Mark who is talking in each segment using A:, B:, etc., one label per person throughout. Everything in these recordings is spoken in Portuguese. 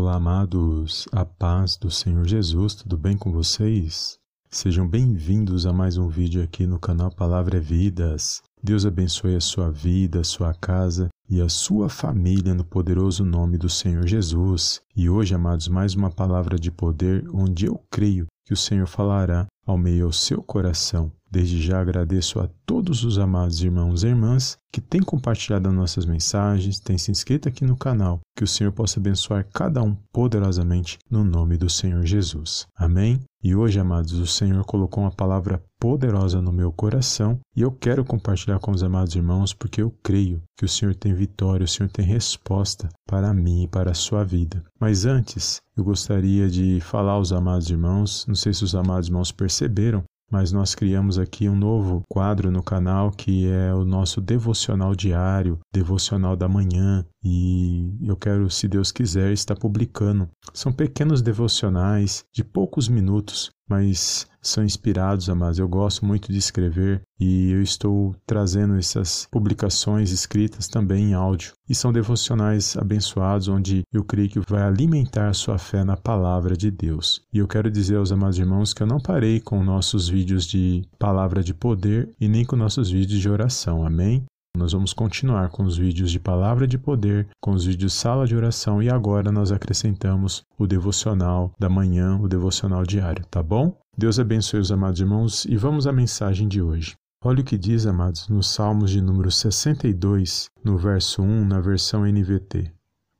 A: Olá, amados, a paz do Senhor Jesus, tudo bem com vocês? Sejam bem-vindos a mais um vídeo aqui no canal Palavra é Vidas. Deus abençoe a sua vida, a sua casa e a sua família no poderoso nome do Senhor Jesus. E hoje, amados, mais uma palavra de poder onde eu creio que o Senhor falará ao meio ao seu coração. Desde já agradeço a todos os amados irmãos e irmãs que têm compartilhado as nossas mensagens, têm se inscrito aqui no canal. Que o Senhor possa abençoar cada um poderosamente no nome do Senhor Jesus. Amém? E hoje, amados, o Senhor colocou uma palavra poderosa no meu coração e eu quero compartilhar com os amados irmãos porque eu creio que o Senhor tem vitória, o Senhor tem resposta para mim e para a sua vida. Mas antes, eu gostaria de falar aos amados irmãos, não sei se os amados irmãos perceberam, mas nós criamos aqui um novo quadro no canal que é o nosso devocional diário, devocional da manhã, e eu quero, se Deus quiser, estar publicando. São pequenos devocionais de poucos minutos, mas são inspirados, amados. Eu gosto muito de escrever e eu estou trazendo essas publicações escritas também em áudio. E são devocionais abençoados, onde eu creio que vai alimentar sua fé na palavra de Deus. E eu quero dizer aos amados irmãos que eu não parei com nossos vídeos de palavra de poder e nem com nossos vídeos de oração. Amém? Nós vamos continuar com os vídeos de palavra de poder, com os vídeos sala de oração e agora nós acrescentamos o devocional da manhã, o devocional diário, tá bom? Deus abençoe os amados irmãos e vamos à mensagem de hoje. Olha o que diz, amados, nos Salmos de número 62, no verso 1, na versão NVT.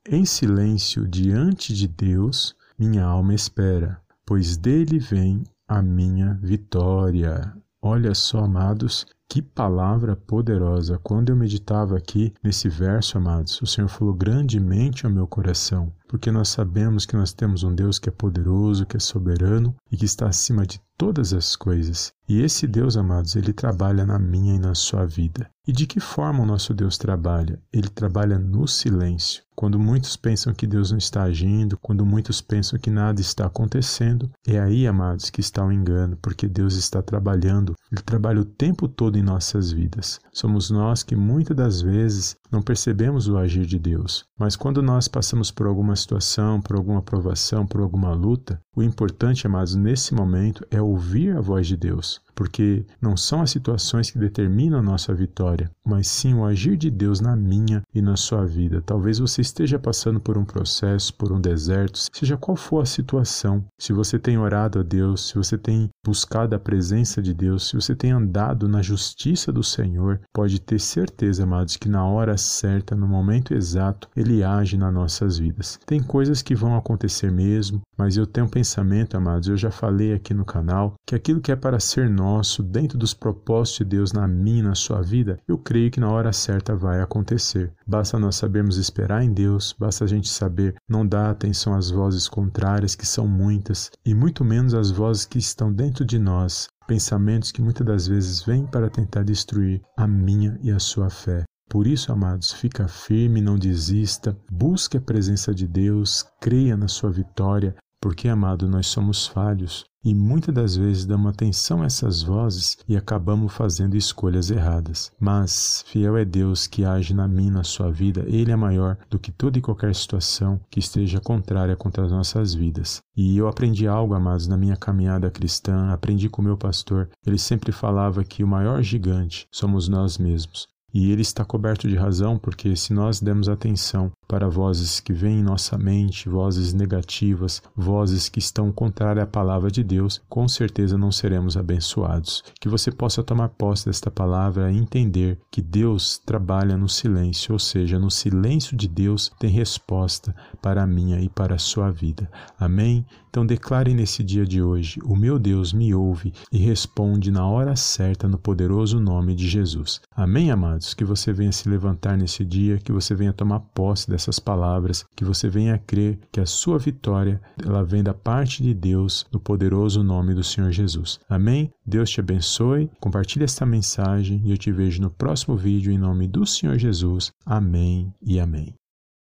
A: Em silêncio diante de Deus, minha alma espera, pois dele vem a minha vitória. Olha só, amados, que palavra poderosa! Quando eu meditava aqui nesse verso, amados, o Senhor falou grandemente ao meu coração, porque nós sabemos que nós temos um Deus que é poderoso, que é soberano e que está acima de todas as coisas. E esse Deus, amados, ele trabalha na minha e na sua vida. E de que forma o nosso Deus trabalha? Ele trabalha no silêncio. Quando muitos pensam que Deus não está agindo, quando muitos pensam que nada está acontecendo, é aí, amados, que está o engano, porque Deus está trabalhando. Ele trabalha o tempo todo em nossas vidas. Somos nós que muitas das vezes não percebemos o agir de Deus. Mas quando nós passamos por alguma situação, por alguma provação, por alguma luta, o importante, amados, nesse momento é ouvir a voz de Deus porque não são as situações que determinam a nossa vitória, mas sim o agir de Deus na minha e na sua vida. Talvez você esteja passando por um processo, por um deserto, seja qual for a situação. Se você tem orado a Deus, se você tem buscado a presença de Deus, se você tem andado na justiça do Senhor, pode ter certeza, amados, que na hora certa, no momento exato, Ele age nas nossas vidas. Tem coisas que vão acontecer mesmo, mas eu tenho um pensamento, amados, eu já falei aqui no canal, que aquilo que é para ser nosso, nosso, dentro dos propósitos de Deus na minha, na sua vida, eu creio que na hora certa vai acontecer. Basta nós sabermos esperar em Deus, basta a gente saber não dar atenção às vozes contrárias, que são muitas, e muito menos às vozes que estão dentro de nós, pensamentos que muitas das vezes vêm para tentar destruir a minha e a sua fé. Por isso, amados, fica firme, não desista, busque a presença de Deus, creia na sua vitória, porque, amado, nós somos falhos e muitas das vezes damos atenção a essas vozes e acabamos fazendo escolhas erradas. Mas fiel é Deus que age na minha, na sua vida. Ele é maior do que toda e qualquer situação que esteja contrária contra as nossas vidas. E eu aprendi algo, amados, na minha caminhada cristã, aprendi com meu pastor. Ele sempre falava que o maior gigante somos nós mesmos. E ele está coberto de razão, porque se nós demos atenção para vozes que vêm em nossa mente, vozes negativas, vozes que estão contrárias à palavra de Deus, com certeza não seremos abençoados. Que você possa tomar posse desta palavra e entender que Deus trabalha no silêncio, ou seja, no silêncio de Deus tem resposta para a minha e para a sua vida. Amém? Então declare nesse dia de hoje: O meu Deus me ouve e responde na hora certa no poderoso nome de Jesus. Amém, amados? Que você venha se levantar nesse dia, que você venha tomar posse essas palavras, que você venha a crer que a sua vitória ela vem da parte de Deus, no poderoso nome do Senhor Jesus. Amém? Deus te abençoe. Compartilhe esta mensagem e eu te vejo no próximo vídeo em nome do Senhor Jesus. Amém e amém.